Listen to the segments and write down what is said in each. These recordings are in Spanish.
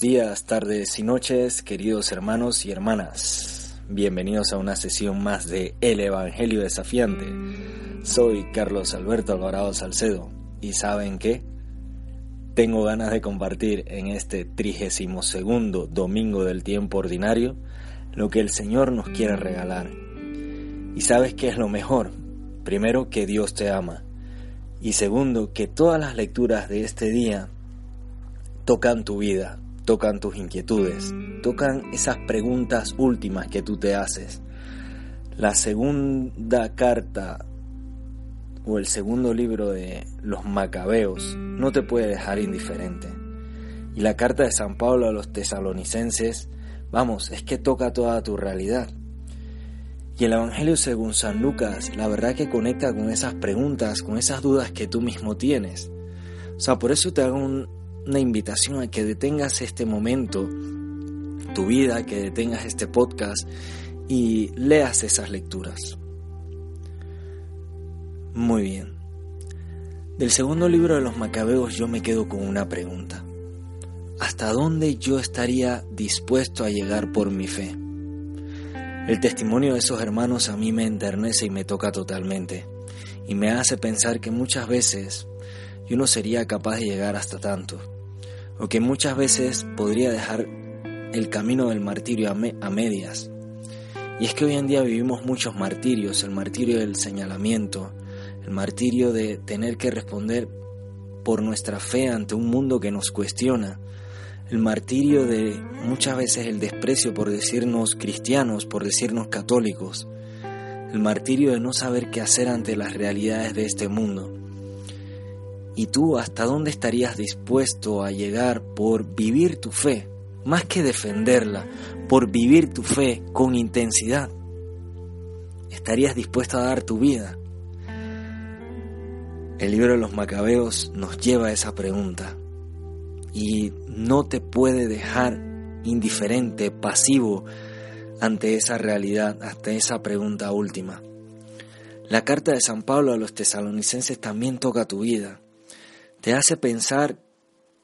días, tardes y noches, queridos hermanos y hermanas. Bienvenidos a una sesión más de El Evangelio Desafiante. Soy Carlos Alberto Alvarado Salcedo y ¿saben qué? Tengo ganas de compartir en este trigésimo segundo domingo del tiempo ordinario lo que el Señor nos quiere regalar. ¿Y sabes qué es lo mejor? Primero, que Dios te ama. Y segundo, que todas las lecturas de este día tocan tu vida, tocan tus inquietudes, tocan esas preguntas últimas que tú te haces. La segunda carta o el segundo libro de los Macabeos no te puede dejar indiferente. Y la carta de San Pablo a los tesalonicenses, vamos, es que toca toda tu realidad. Y el Evangelio según San Lucas, la verdad que conecta con esas preguntas, con esas dudas que tú mismo tienes. O sea, por eso te hago un, una invitación a que detengas este momento, tu vida, que detengas este podcast y leas esas lecturas. Muy bien. Del segundo libro de los Macabeos yo me quedo con una pregunta. ¿Hasta dónde yo estaría dispuesto a llegar por mi fe? El testimonio de esos hermanos a mí me enternece y me toca totalmente, y me hace pensar que muchas veces yo no sería capaz de llegar hasta tanto o que muchas veces podría dejar el camino del martirio a, medias. Y es que hoy en día vivimos muchos martirios, el martirio del señalamiento, el martirio de tener que responder por nuestra fe ante un mundo que nos cuestiona, el martirio de muchas veces el desprecio por decirnos cristianos, por decirnos católicos, el martirio de no saber qué hacer ante las realidades de este mundo. ¿Y tú hasta dónde estarías dispuesto a llegar por vivir tu fe? Más que defenderla, por vivir tu fe con intensidad. ¿Estarías dispuesto a dar tu vida? El libro de los Macabeos nos lleva a esa pregunta y no te puede dejar indiferente, pasivo ante esa realidad, ante esa pregunta última. La carta de San Pablo a los tesalonicenses también toca tu vida te hace pensar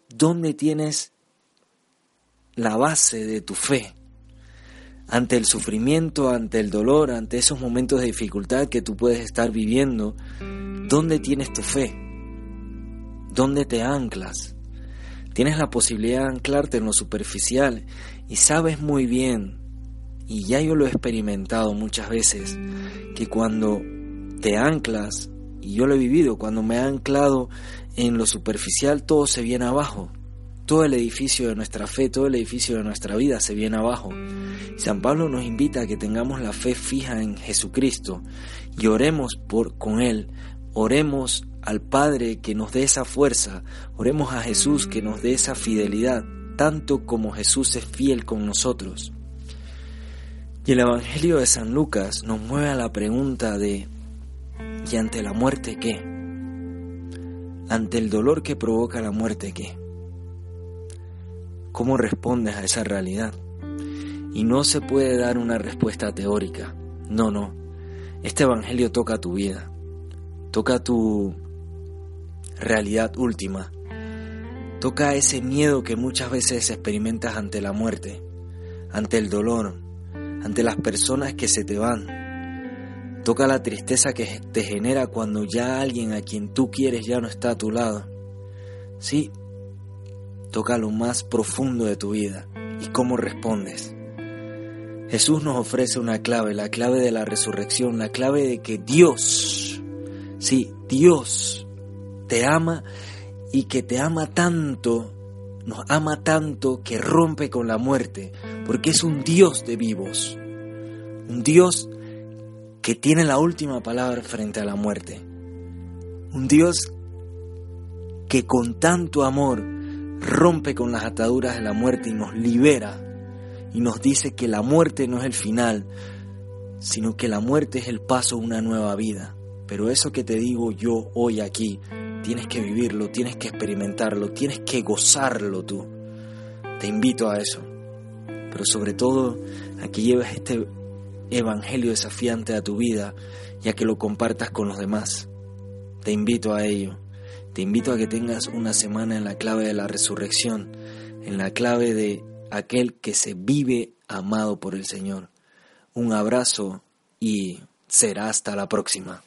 dónde tienes la base de tu fe. Ante el sufrimiento, ante el dolor, ante esos momentos de dificultad que tú puedes estar viviendo, ¿dónde tienes tu fe? ¿Dónde te anclas? Tienes la posibilidad de anclarte en lo superficial y sabes muy bien, y ya yo lo he experimentado muchas veces, que cuando te anclas, y yo lo he vivido, cuando me he anclado en lo superficial todo se viene abajo. Todo el edificio de nuestra fe, todo el edificio de nuestra vida se viene abajo. San Pablo nos invita a que tengamos la fe fija en Jesucristo y oremos por con él. Oremos al Padre que nos dé esa fuerza, oremos a Jesús que nos dé esa fidelidad, tanto como Jesús es fiel con nosotros. Y el Evangelio de San Lucas nos mueve a la pregunta de ¿y ante la muerte qué? ante el dolor que provoca la muerte, ¿qué? ¿Cómo respondes a esa realidad? Y no se puede dar una respuesta teórica. No, no. Este Evangelio toca tu vida, toca tu realidad última, toca ese miedo que muchas veces experimentas ante la muerte, ante el dolor, ante las personas que se te van, Toca la tristeza que te genera cuando ya alguien a quien tú quieres ya no está a tu lado. Sí, toca lo más profundo de tu vida y cómo respondes. Jesús nos ofrece una clave, la clave de la resurrección, la clave de que Dios, sí, Dios te ama y que te ama tanto, nos ama tanto que rompe con la muerte, porque es un Dios de vivos, un Dios que tiene la última palabra frente a la muerte. Un Dios que con tanto amor rompe con las ataduras de la muerte y nos libera y nos dice que la muerte no es el final, sino que la muerte es el paso a una nueva vida. Pero eso que te digo yo hoy aquí, tienes que vivirlo, tienes que experimentarlo, tienes que gozarlo tú. Te invito a eso. Pero sobre todo a que lleves este evangelio desafiante a tu vida y a que lo compartas con los demás. Te invito a ello. Te invito a que tengas una semana en la clave de la resurrección, en la clave de aquel que se vive amado por el Señor. Un abrazo y será hasta la próxima.